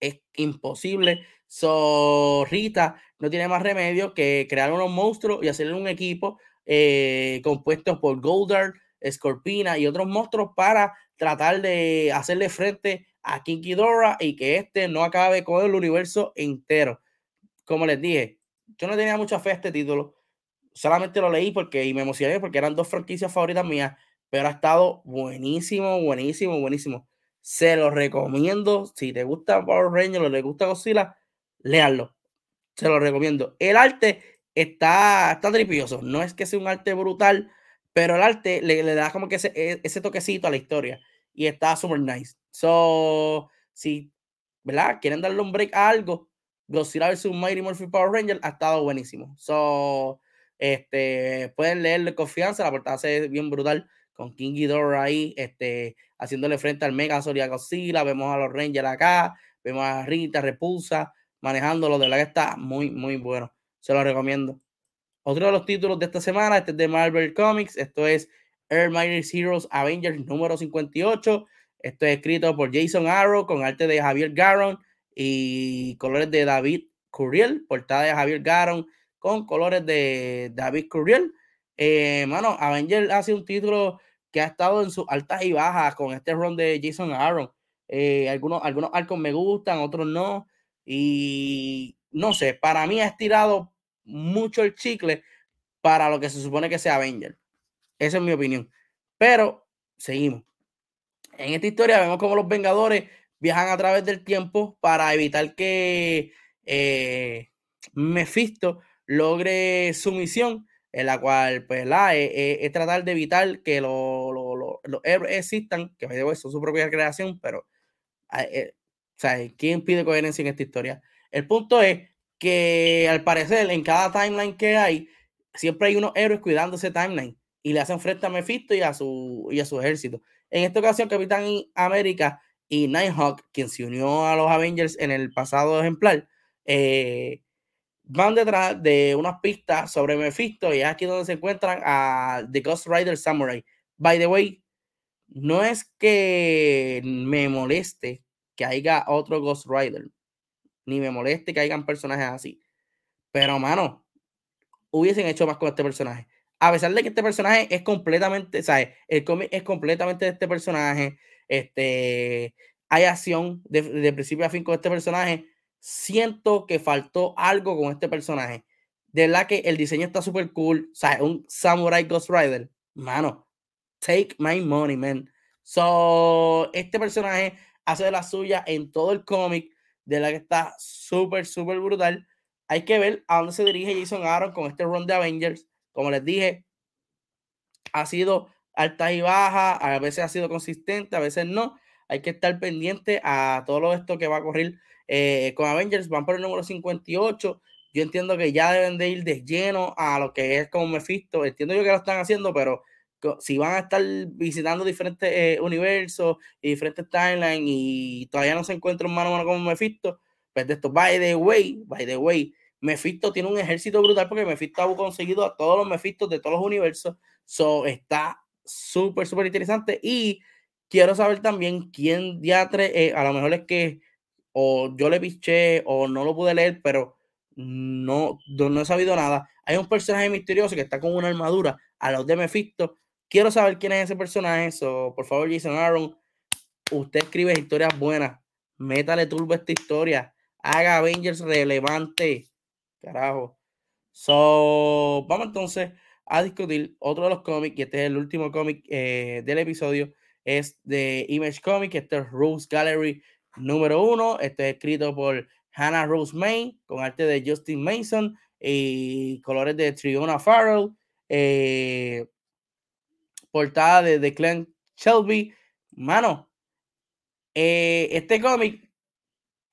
es imposible. So, Rita no tiene más remedio que crear unos monstruos y hacerle un equipo eh, compuesto por Goldar, Scorpina y otros monstruos para tratar de hacerle frente a King Ghidorah y que este no acabe con el universo entero. Como les dije, yo no tenía mucha fe a este título solamente lo leí porque y me emocioné porque eran dos franquicias favoritas mías, pero ha estado buenísimo, buenísimo, buenísimo. Se lo recomiendo. Si te gusta Power Rangers o le gusta Godzilla, léanlo. Se lo recomiendo. El arte está, está tripioso. No es que sea un arte brutal, pero el arte le, le da como que ese, e, ese, toquecito a la historia. Y está super nice. So, si, ¿verdad? Quieren darle un break a algo, Godzilla vs. Mighty Morphin Power Ranger ha estado buenísimo. So, este, pueden leerle confianza, la portada se ve bien brutal con King Ghidorah ahí, este, haciéndole frente al Megazord y a Godzilla, vemos a los Rangers acá, vemos a Rita, Repulsa, manejándolo, de verdad que está muy, muy bueno, se lo recomiendo. Otro de los títulos de esta semana, este es de Marvel Comics, esto es Air Mighty Heroes Avengers número 58, esto es escrito por Jason Arrow con arte de Javier Garon y colores de David Curiel, portada de Javier Garon, con colores de David Curiel. Eh, mano, Avenger hace un título que ha estado en sus altas y bajas con este run de Jason Aaron. Eh, algunos, algunos arcos me gustan, otros no. Y no sé, para mí ha estirado mucho el chicle para lo que se supone que sea Avenger. Esa es mi opinión. Pero seguimos. En esta historia vemos como los Vengadores viajan a través del tiempo para evitar que eh, Mephisto logre su misión, en la cual pues la es, tratar de evitar que los héroes existan, que son su propia creación, pero ah, eh, ¿quién pide coherencia en esta historia? El punto es que al parecer en cada timeline que hay, siempre hay unos héroes cuidando ese timeline y le hacen frente a Mephisto y a su, y a su ejército. En esta ocasión, Capitán América y Nighthawk, quien se unió a los Avengers en el pasado ejemplar, eh, van detrás de unas pistas sobre Mephisto y es aquí donde se encuentran a The Ghost Rider Samurai. By the way, no es que me moleste que haya otro Ghost Rider, ni me moleste que hayan personajes así, pero mano, hubiesen hecho más con este personaje. A pesar de que este personaje es completamente, ¿sabes? El cómic es completamente de este personaje. Este, hay acción de, principio a fin con este personaje. Siento que faltó algo con este personaje. De la que el diseño está súper cool. ¿Sabes? Un Samurai Ghost Rider. Mano, take my money, man. So, este personaje hace de la suya en todo el cómic. De la que está súper, súper brutal. Hay que ver a dónde se dirige Jason Aaron con este run de Avengers. Como les dije, ha sido alta y baja, a veces ha sido consistente, a veces no. Hay que estar pendiente a todo esto que va a correr eh, con Avengers. Van por el número 58. Yo entiendo que ya deben de ir de lleno a lo que es como Mephisto. Entiendo yo que lo están haciendo, pero si van a estar visitando diferentes eh, universos y diferentes timelines y todavía no se encuentran mano a mano como Mephisto, pues de esto, by the way, by the way, Mephisto tiene un ejército brutal porque Mephisto ha conseguido a todos los Mephistos de todos los universos. So está súper, súper interesante. Y quiero saber también quién diatre, eh, a lo mejor es que o yo le piché o no lo pude leer, pero no, no he sabido nada. Hay un personaje misterioso que está con una armadura a los de Mephisto. Quiero saber quién es ese personaje. So, por favor, Jason Aaron, usted escribe historias buenas. Métale turbo esta historia. Haga Avengers relevante. Carajo. So, vamos entonces a discutir otro de los cómics, y este es el último cómic eh, del episodio, es de Image Comics, este es Rose Gallery número uno, este es escrito por Hannah Rose May, con arte de Justin Mason y colores de Triona Farrell, eh, portada de, de Glenn Shelby. Mano, eh, este cómic,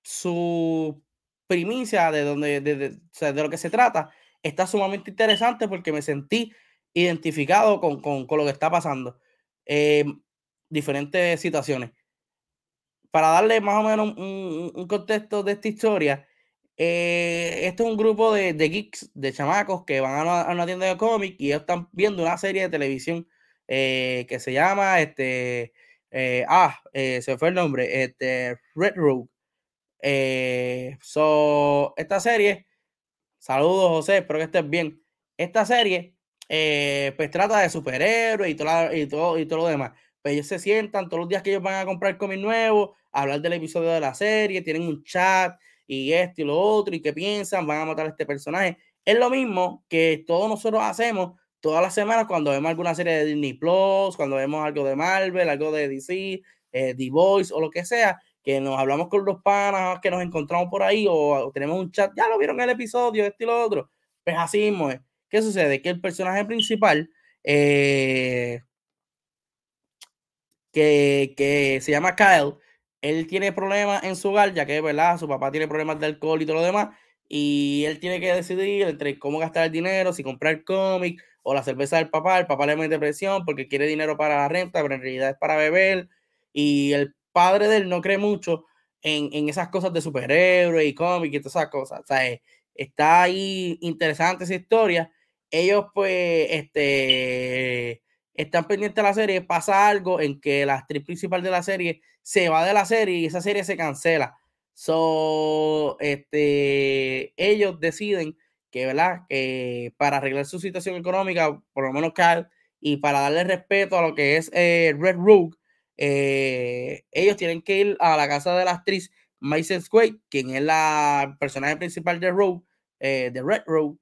su primicia de, donde, de, de, lo que se trata está sumamente interesante porque me sentí identificado con, con, con lo que está pasando. en diferentes situaciones. Para darle más o menos un, contexto de esta historia, eh, este es un grupo de, geeks, de chamacos que van a una, tienda de cómics y ellos están viendo una serie de televisión eh, que se llama, este, eh, ah, se fue el nombre, este, Red Rogue. Eh, so, esta serie, saludos José, espero que estés bien. Esta serie, eh, pues trata de superhéroes y todo, y, todo, y todo lo demás. Pues ellos se sientan todos los días que ellos van a comprar cómics nuevos, hablar del episodio de la serie, tienen un chat y esto y lo otro, y qué piensan, van a matar a este personaje. Es lo mismo que todos nosotros hacemos todas las semanas cuando vemos alguna serie de Disney Plus, cuando vemos algo de Marvel, algo de DC, eh, The Voice o lo que sea, que nos hablamos con los panas que nos encontramos por ahí o, tenemos un chat, ya lo vieron el episodio, este y lo otro. Pues así es. ¿Qué sucede? Que el personaje principal, eh, que, que, se llama Kyle, él tiene problemas en su hogar, ya que, ¿verdad? Su papá tiene problemas de alcohol y todo lo demás, y él tiene que decidir entre cómo gastar el dinero, si comprar cómic o la cerveza del papá. El papá le mete presión porque quiere dinero para la renta, pero en realidad es para beber. Y el padre de él no cree mucho en, en esas cosas de superhéroes y cómics y todas esas cosas. O sea, eh, está ahí interesante esa historia. Ellos, pues, este, están pendientes de la serie. Pasa algo en que la actriz principal de la serie se va de la serie y esa serie se cancela. So, este, ellos deciden que, ¿verdad? Que para arreglar su situación económica, por lo menos Carl y para darle respeto a lo que es eh, Red Rogue, eh, ellos tienen que ir a la casa de la actriz Mason Square, quien es la personaje principal de Rogue, de Red Rogue,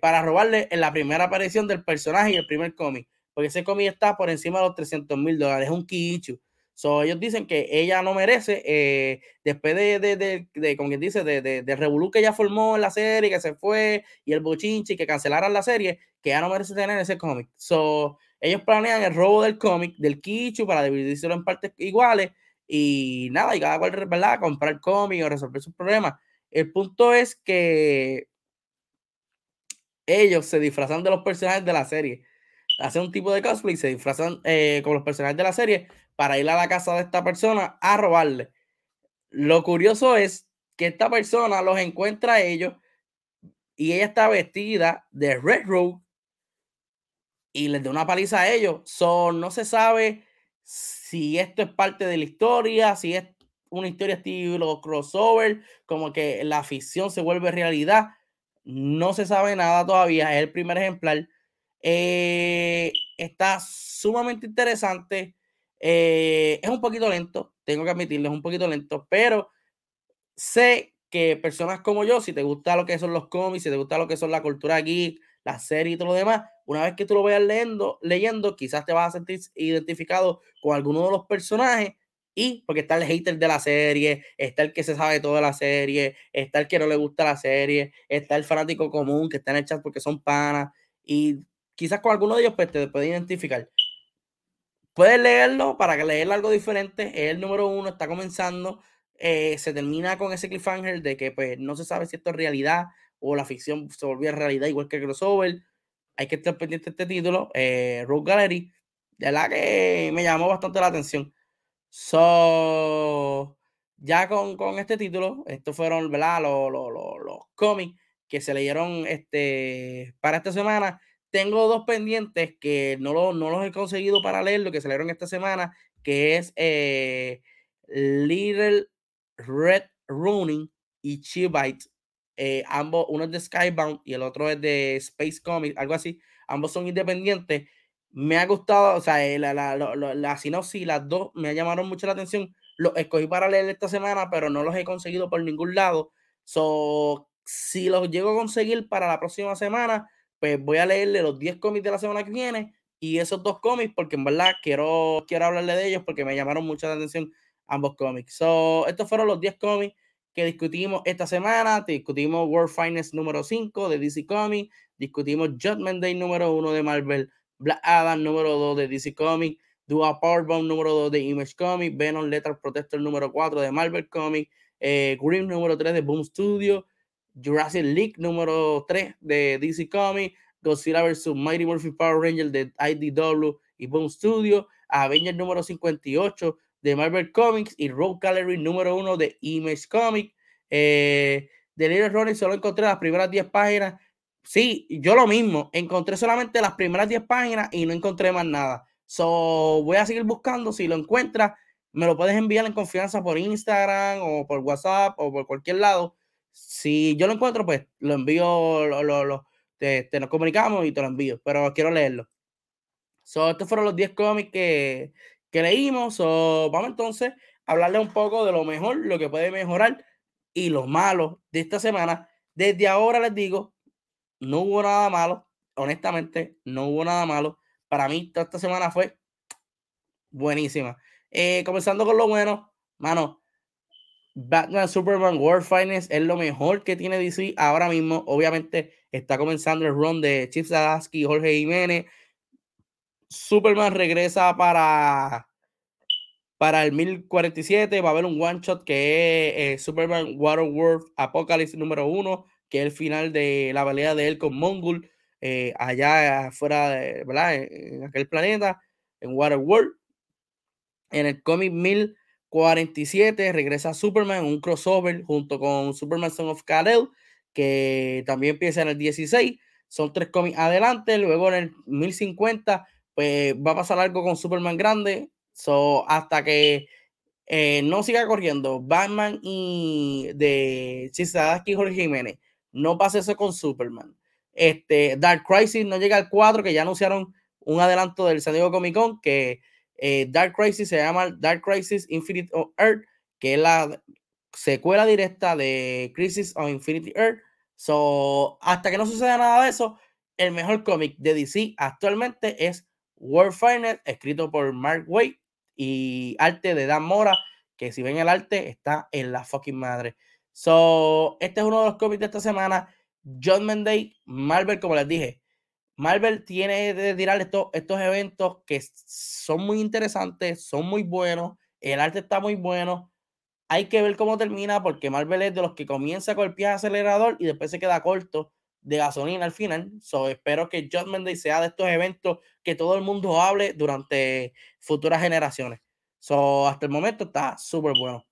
para robarle en la primera aparición del personaje y el primer cómic, porque ese cómic está por encima de los 300 mil dólares, es un quichu. So, ellos dicen que ella no merece, eh, después de, de, de, de, como quien dice, de, de, Revolú que ella formó en la serie, que se fue, y el bochinchi, que cancelaran la serie, que ella no merece tener ese cómic. So, ellos planean el robo del cómic, del Kichu, para dividírselo en partes iguales, y nada, y cada cual, ¿verdad?, comprar cómic o resolver sus problemas. El punto es que ellos se disfrazan de los personajes de la serie. Hacen un tipo de cosplay, se disfrazan eh, con los personajes de la serie para ir a la casa de esta persona a robarle. Lo curioso es que esta persona los encuentra a ellos y ella está vestida de Red Rogue y les da una paliza a ellos. So, no se sabe si esto es parte de la historia, si es una historia estilo crossover, como que la ficción se vuelve realidad. No se sabe nada todavía, es el primer ejemplar. Eh, está sumamente interesante. Eh, es un poquito lento, tengo que admitirlo, es un poquito lento, pero sé que personas como yo, si te gusta lo que son los cómics, si te gusta lo que son la cultura geek, la serie y todo lo demás, una vez que tú lo vayas leyendo, leyendo, quizás te vas a sentir identificado con alguno de los personajes y porque está el hater de la serie, está el que se sabe toda la serie, está el que no le gusta la serie, está el fanático común que está en el chat porque son panas y quizás con alguno de ellos pues, te puede identificar. Puedes leerlo para que leer algo diferente. Es el número uno, está comenzando. Eh, se termina con ese cliffhanger de que pues no se sabe si esto es realidad o la ficción se volvió realidad igual que el crossover. Hay que estar pendiente de este título. Eh, Rogue Gallery. De la que me llamó bastante la atención. So, ya con, con este título, estos fueron ¿verdad? Los, los, los, los cómics que se leyeron este, para esta semana. Tengo dos pendientes que no, lo, no los he conseguido para leer, lo que salieron esta semana, que es eh, Little Red Running y Chibite. Eh, ambos, uno es de Skybound y el otro es de Space Comics, algo así. Ambos son independientes. Me ha gustado, o sea, eh, la, la, la, la sinopsis, las dos me llamaron mucho la atención. Los escogí para leer esta semana, pero no los he conseguido por ningún lado. So, si los llego a conseguir para la próxima semana, pues voy a leerle los 10 cómics de la semana que viene y esos dos cómics, porque en verdad quiero, quiero hablarle de ellos porque me llamaron mucho la atención ambos cómics. So, estos fueron los 10 cómics que discutimos esta semana. Discutimos World Finest número 5 de DC Comics, discutimos Judgment Day número 1 de Marvel, Black Adam número 2 de DC Comics, Dua Powerbomb número 2 de Image Comics, Venom Letter Protector número 4 de Marvel Comics, eh, Grimm número 3 de Boom Studio, Jurassic League número 3 de DC Comics, Godzilla vs. Mighty Morphin Power Ranger de IDW y Boom Studio, Avengers número 58 de Marvel Comics y Rogue Gallery número 1 de Image Comics. Eh, Little solo encontré las primeras 10 páginas. Sí, yo lo mismo, encontré solamente las primeras 10 páginas y no encontré más nada. So, voy a seguir buscando. Si lo encuentras, me lo puedes enviar en confianza por Instagram o por WhatsApp o por cualquier lado si yo lo encuentro, pues lo envío, lo, lo, te, nos comunicamos y te lo envío, pero quiero leerlo. So, estos fueron los 10 cómics que, que leímos. So, vamos entonces a hablarle un poco de lo mejor, lo que puede mejorar y lo malo de esta semana. Desde ahora les digo, no hubo nada malo. Honestamente, no hubo nada malo. Para mí, toda esta semana fue buenísima. Eh, comenzando con lo bueno, mano, Batman Superman World Finest es lo mejor que tiene DC ahora mismo. Obviamente está comenzando el run de Chip Zadarsky y Jorge Jiménez. Superman regresa para, para el 1047. Va a haber un one shot que es eh, Superman Waterworld Apocalypse número uno, que es el final de la pelea de él con Mongul, eh, allá afuera de. En, en aquel planeta, en Waterworld. En el cómic 1000. 47 regresa Superman, un crossover junto con Superman Son of Kal-El, que también empieza en el 16. Son tres cómics adelante. Luego en el 1050, pues va a pasar algo con Superman grande. So, hasta que eh, no siga corriendo Batman y de Chizadaski y Jorge Jiménez. No pase eso con Superman. Este, Dark Crisis no llega al 4, que ya anunciaron un adelanto del San Diego Comic Con que eh, Dark Crisis se llama Dark Crisis Infinite Earth, que es la secuela directa de Crisis of Infinity Earth. So, hasta que no suceda nada de eso, el mejor cómic de DC actualmente es World Finest, escrito por Mark Waid y arte de Dan Mora, que si ven el arte está en la fucking madre. So, este es uno de los cómics de esta semana. John Day, Marvel, como les dije, Marvel tiene de tirar estos, estos eventos que son muy interesantes, son muy buenos, el arte está muy bueno. Hay que ver cómo termina porque Marvel es de los que comienza con el pie acelerador y después se queda corto de gasolina al final. So, espero que Judgment Day sea de estos eventos que todo el mundo hable durante futuras generaciones. So, hasta el momento está súper bueno.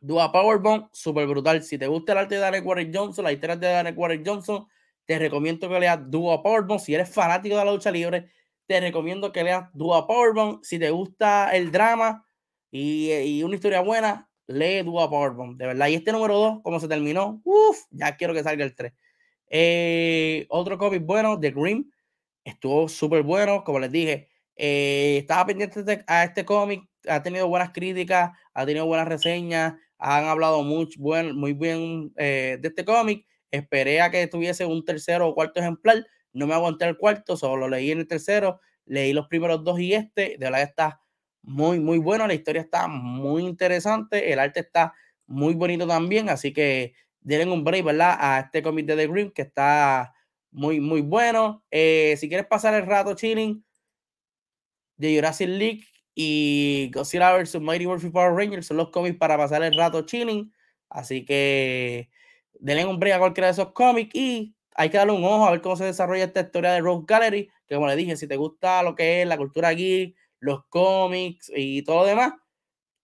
Dua Powerbomb, súper brutal. Si te gusta el arte de Daniel Warren Johnson, la historia de Daniel Warren Johnson, te recomiendo que leas Dua Powerbomb. Si eres fanático de la lucha libre, te recomiendo que leas Dua Powerbomb. Si te gusta el drama y, y una historia buena, lee Dua Powerbomb. De verdad. Y este número 2, como se terminó, uff, ya quiero que salga el 3. Eh, otro cómic bueno, The Grim, estuvo súper bueno, como les dije. Eh, estaba pendiente a este cómic, ha tenido buenas críticas, ha tenido buenas reseñas, han hablado mucho, muy bien eh, de este cómic. Esperé a que tuviese un tercero o cuarto ejemplar, no me aguanté el cuarto, solo leí en el tercero, leí los primeros dos y este, de verdad está muy, muy bueno, la historia está muy interesante, el arte está muy bonito también, así que denle un break, ¿verdad? A este cómic de The Grim que está muy, muy bueno. Eh, si quieres pasar el rato chilling de Jurassic League y Godzilla vs. Mighty Morphin Power Rangers son los cómics para pasar el rato chilling. Así que denle un break a cualquiera de esos cómics y hay que darle un ojo a ver cómo se desarrolla esta historia de Rogue Gallery. Que como le dije, si te gusta lo que es la cultura geek, los cómics y todo lo demás,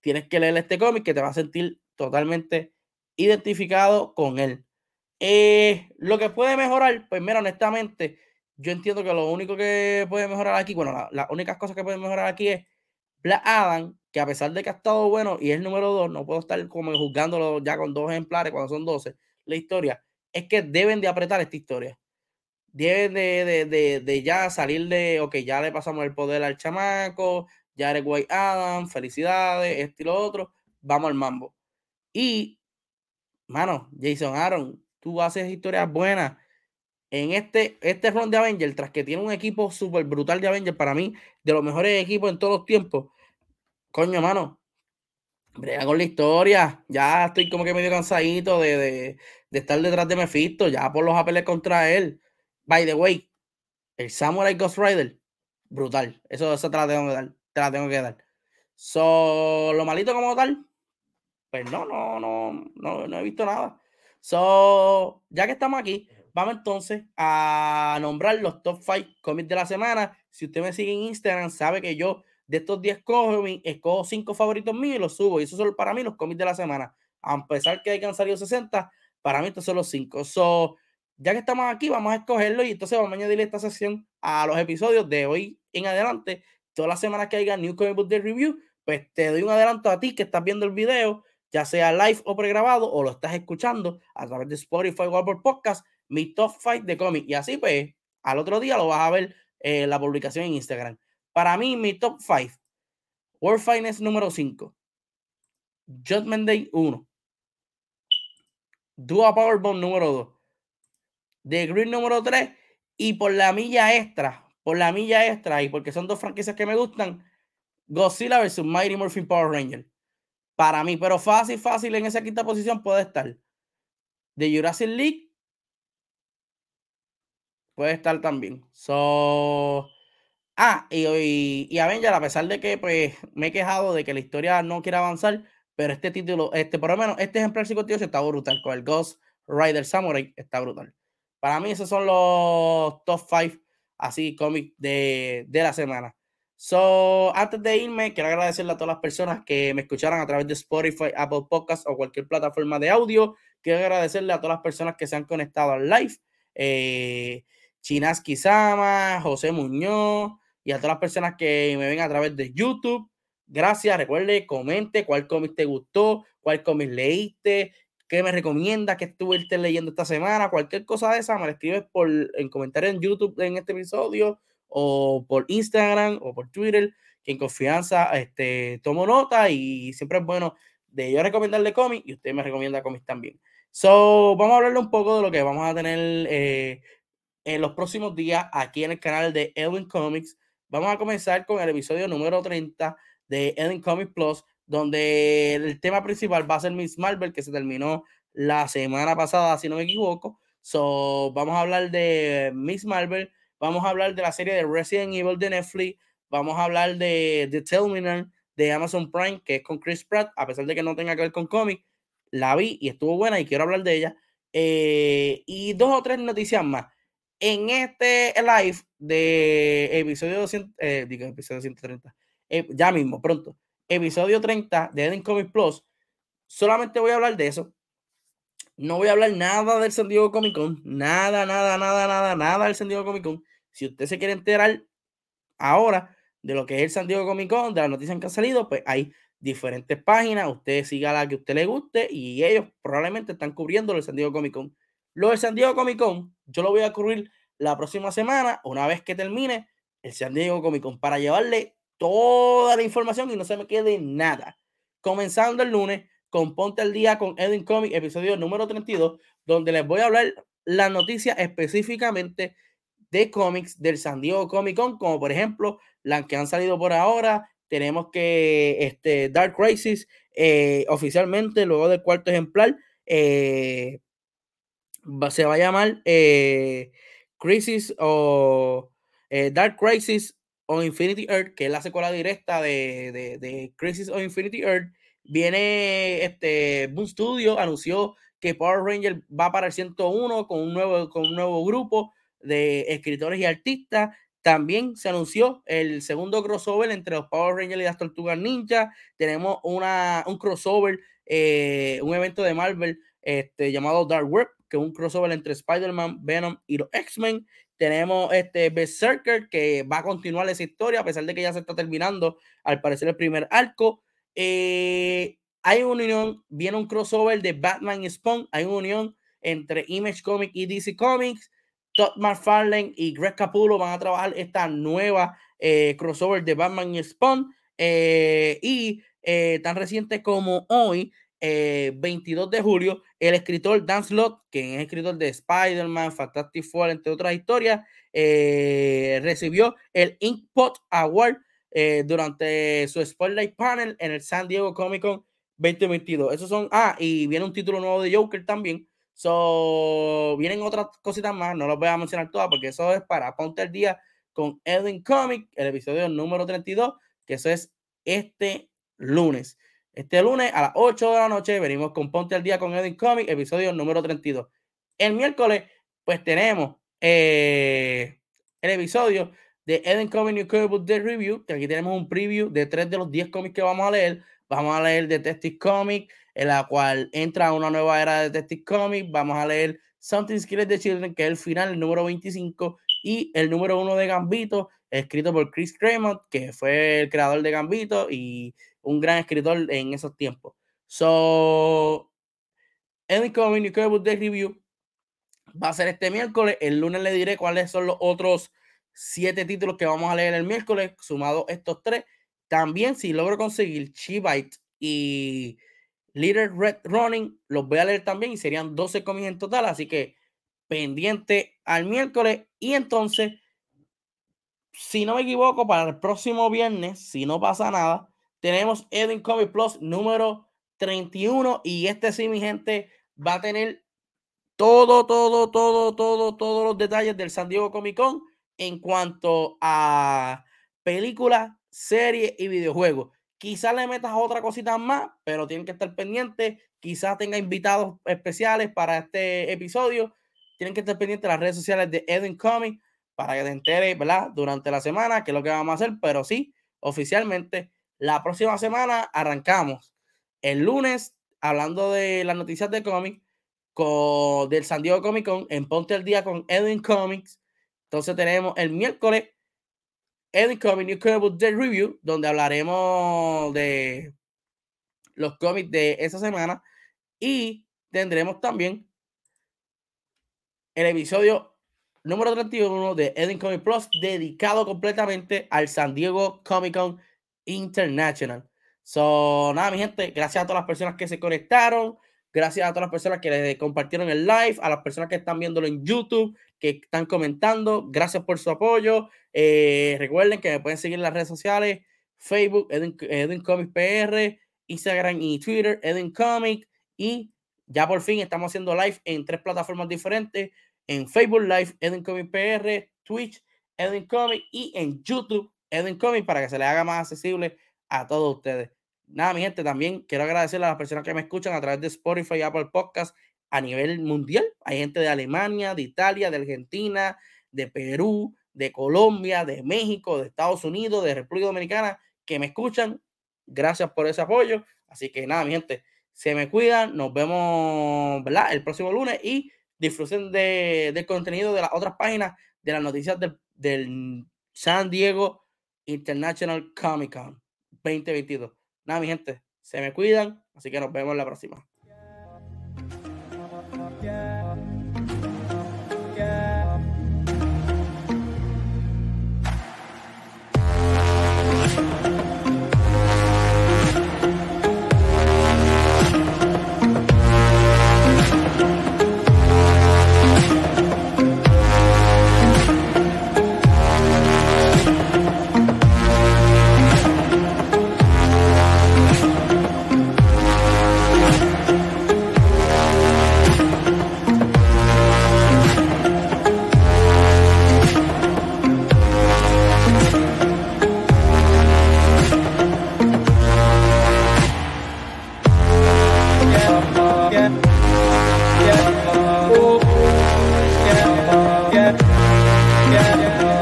tienes que leer este cómic que te va a sentir totalmente identificado con él. Eh, lo que puede mejorar, pues mira, honestamente, yo entiendo que lo único que puede mejorar aquí, bueno, las la únicas cosas que pueden mejorar aquí es Black Adam, que a pesar de que ha estado bueno y es el número dos, no puedo estar como juzgándolo ya con dos ejemplares cuando son 12, la historia, es que deben de apretar esta historia. Deben de, de, de, ya salir de, ok, ya le pasamos el poder al chamaco, ya eres White Adam, felicidades, esto y lo otro, vamos al mambo. Y mano, Jason Aaron, tú haces historias buenas. En este, este run de Avenger, tras que tiene un equipo súper brutal de Avenger, para mí, de los mejores equipos en todos los tiempos, coño, mano, brega con la historia. Ya estoy como que medio cansadito de, de estar detrás de Mephisto, ya por los apeles contra él. By the way, el Samurai Ghost Rider, brutal. Eso, eso te la tengo que dar. Te la tengo que dar. So, lo malito como tal, pues no, no, no, no, no he visto nada. So, ya que estamos aquí, vamos entonces a nombrar los top 5 cómics de la semana. Si usted me sigue en Instagram, sabe que yo de estos 10 cómics escojo 5 favoritos míos y los subo. Y esos son para mí los cómics de la semana. A pesar que hayan salido 60, para mí estos son los 5. So, ya que estamos aquí, vamos a escogerlo y entonces vamos a añadir esta sesión a los episodios de hoy en adelante. Todas las semanas que haya New Comic Book Day Review, pues te doy un adelanto a ti que estás viendo el video ya sea live o pregrabado, o lo estás escuchando a través de Spotify o Apple Podcast, mi top 5 de cómic. Y así, pues, al otro día lo vas a ver en la publicación en Instagram. Para mí, mi top 5, World Finest número 5, Judgment Day 1, Dua Powerbomb número 2, The Green número 3, y por la milla extra, por la milla extra, y porque son dos franquicias que me gustan, Godzilla vs. Mighty Morphin Power Ranger. Para mí, pero fácil, fácil en esa quinta posición puede estar. De Jurassic League puede estar también. So, ah, y, y, Avenger, a pesar de que pues, me he quejado de que la historia no quiere avanzar, pero este título, este, por lo menos este ejemplar 58 está brutal. Con el Ghost Rider Samurai está brutal. Para mí, esos son los top 5 así cómics de, de la semana. So, antes de irme, quiero agradecerle a todas las personas que me escucharon a través de Spotify, Apple Podcasts o cualquier plataforma de audio. Quiero agradecerle a todas las personas que se han conectado al live. Eh, Chinaski Sama, José Muñoz y a todas las personas que me ven a través de YouTube. Gracias. Recuerde, comente cuál cómic te gustó, cuál cómic leíste, qué me recomienda, qué estuviste leyendo esta semana, cualquier cosa de esa, me la escribes por, en comentarios en YouTube en este episodio o por Instagram o por Twitter, que en confianza este, tomo nota y siempre es bueno de yo recomendarle cómics y usted me recomienda cómics también. So, vamos a hablarle un poco de lo que vamos a tener eh, en los próximos días aquí en el canal de Edwin Comics. Vamos a comenzar con el episodio número 30 de Edwin Comics Plus, donde el tema principal va a ser Miss Marvel, que se terminó la semana pasada, si no me equivoco. So, vamos a hablar de Miss Marvel, vamos a hablar de la serie de Resident Evil de Netflix, vamos a hablar de The Terminal de Amazon Prime, que es con Chris Pratt, a pesar de que no tenga que ver con cómics, la vi y estuvo buena y quiero hablar de ella. Eh, y dos o tres noticias más. En este live de episodio 200, eh, digo, episodio 130, eh, ya mismo, pronto, episodio 30 de Eden Comics Plus, solamente voy a hablar de eso. No voy a hablar nada del San Diego Comic Con, nada, nada, nada, nada, nada del San Diego Comic Con. Si usted se quiere enterar ahora de lo que es el San Diego Comic Con, de las noticias que han salido, pues hay diferentes páginas. Usted siga la que usted le guste y ellos probablemente están cubriendo el San Diego Comic Con. Lo del San Diego Comic Con, yo lo voy a cubrir la próxima semana, una vez que termine el San Diego Comic Con, para llevarle toda la información y no se me quede nada. Comenzando el lunes con Ponte al Día con Edwin Comic, episodio número 32, donde les voy a hablar la noticia específicamente de cómics del San Diego Comic Con, como por ejemplo las que han salido por ahora. Tenemos que este, Dark Crisis eh, oficialmente, luego del cuarto ejemplar, eh, se va a llamar eh, Crisis o Dark Crisis Infinity Earth, que es la secuela directa de, de, Crisis o Infinity Earth. Viene este Boom Studio, anunció que Power Ranger va para el 101 con un nuevo, con un nuevo grupo de escritores y artistas. También se anunció el segundo crossover entre los Power Rangers y las Tortugas Ninja. Tenemos una, un crossover, eh, un evento de Marvel este, llamado Dark Web, que un crossover entre Spider-Man, Venom y los X-Men. Tenemos este Berserker, que va a continuar esa historia, a pesar de que ya se está terminando, al parecer, el primer arco. Eh, hay una unión, viene un crossover de Batman y Spawn. Hay una unión entre Image Comics y DC Comics. Todd McFarlane y Greg Capullo van a trabajar esta nueva eh, crossover de Batman y Spawn. Eh, y eh, tan reciente como hoy, 22 de julio, el escritor Dan Slott, que es escritor de Spider-Man, Fantastic Four, entre otras historias, recibió el Inkpot Award durante su Spotlight Panel en el San Diego Comic Con 2022. Esos son, ah, y viene un título nuevo de Joker también. So, vienen otras cositas más, no las voy a mencionar todas porque eso es para ponte el día con Edwin Comic, el episodio número 32, que eso es este lunes. Este lunes a las 8 de la noche venimos con Ponte al Día con Edwin Comic, episodio número 32. El miércoles, pues tenemos eh, el episodio de Edwin Comic New Comic Book Day Review, que aquí tenemos un preview de tres de los 10 cómics que vamos a leer. Vamos a leer Detective Comic, en la cual entra una nueva era de Detective Comic. Vamos a leer Something Skillet the Children, que es el final, el número 25, y el número 1 de Gambito, escrito por Chris Cremont, que fue el creador de Gambito y un gran escritor en esos tiempos. So, Edwin Comic New Comic Day Review va a ser este miércoles. El lunes le diré cuáles son los otros siete títulos que vamos a leer el miércoles, sumado estos tres. También, si logro conseguir Chibite y Little Red Running, los voy a leer también y serían 12 cómics en total. Así que pendiente al miércoles. Y entonces, si no me equivoco, para el próximo viernes, si no pasa nada, tenemos Edwin Comic Plus número 31. Y este sí, mi gente, va a tener todo, todo, todo, todo, todos los detalles del San Diego Comic Con en cuanto a películas series y videojuegos. Quizás le metas otra cosita más, pero tienen que estar pendientes. Quizás tenga invitados especiales para este episodio. Tienen que estar pendientes las redes sociales de Eden Comic para que te enteres, ¿verdad? Durante la semana, qué es lo que vamos a hacer. Pero sí, oficialmente, la próxima semana arrancamos el lunes hablando de las noticias de cómic con, del San Diego Comic Con en Ponte el Día con Eden Comics. Entonces tenemos el miércoles Edwin Comic New Comic Book Day Review, donde hablaremos de los cómics de esa semana y tendremos también el episodio número 31 de Eden Comic Plus, dedicado completamente al San Diego Comic Con International. So, nada, mi gente, gracias a todas las personas que se conectaron, gracias a todas las personas que le compartieron el live, a las personas que están viéndolo en YouTube, que están comentando, gracias por su apoyo. Eh, recuerden que me pueden seguir en las redes sociales, Facebook, Eden, Eden Comics PR, Instagram y Twitter, Eden Comic, y ya por fin estamos haciendo live en tres plataformas diferentes, en Facebook Live, Eden Comic PR, Twitch, Eden Comic y en YouTube, Eden Comic, para que se le haga más accesible a todos ustedes. Nada, mi gente, también quiero agradecerle a las personas que me escuchan a través de Spotify y Apple Podcast a nivel mundial. Hay gente de Alemania, de Italia, de Argentina, de Perú, de Colombia, de México, de Estados Unidos, de República Dominicana, que me escuchan. Gracias por ese apoyo. Así que nada, mi gente, se me cuidan. Nos vemos el próximo lunes y disfruten de, del contenido de las otras páginas de las noticias del, del San Diego International Comic Con 2022. Nada, mi gente, se me cuidan, así que nos vemos la próxima.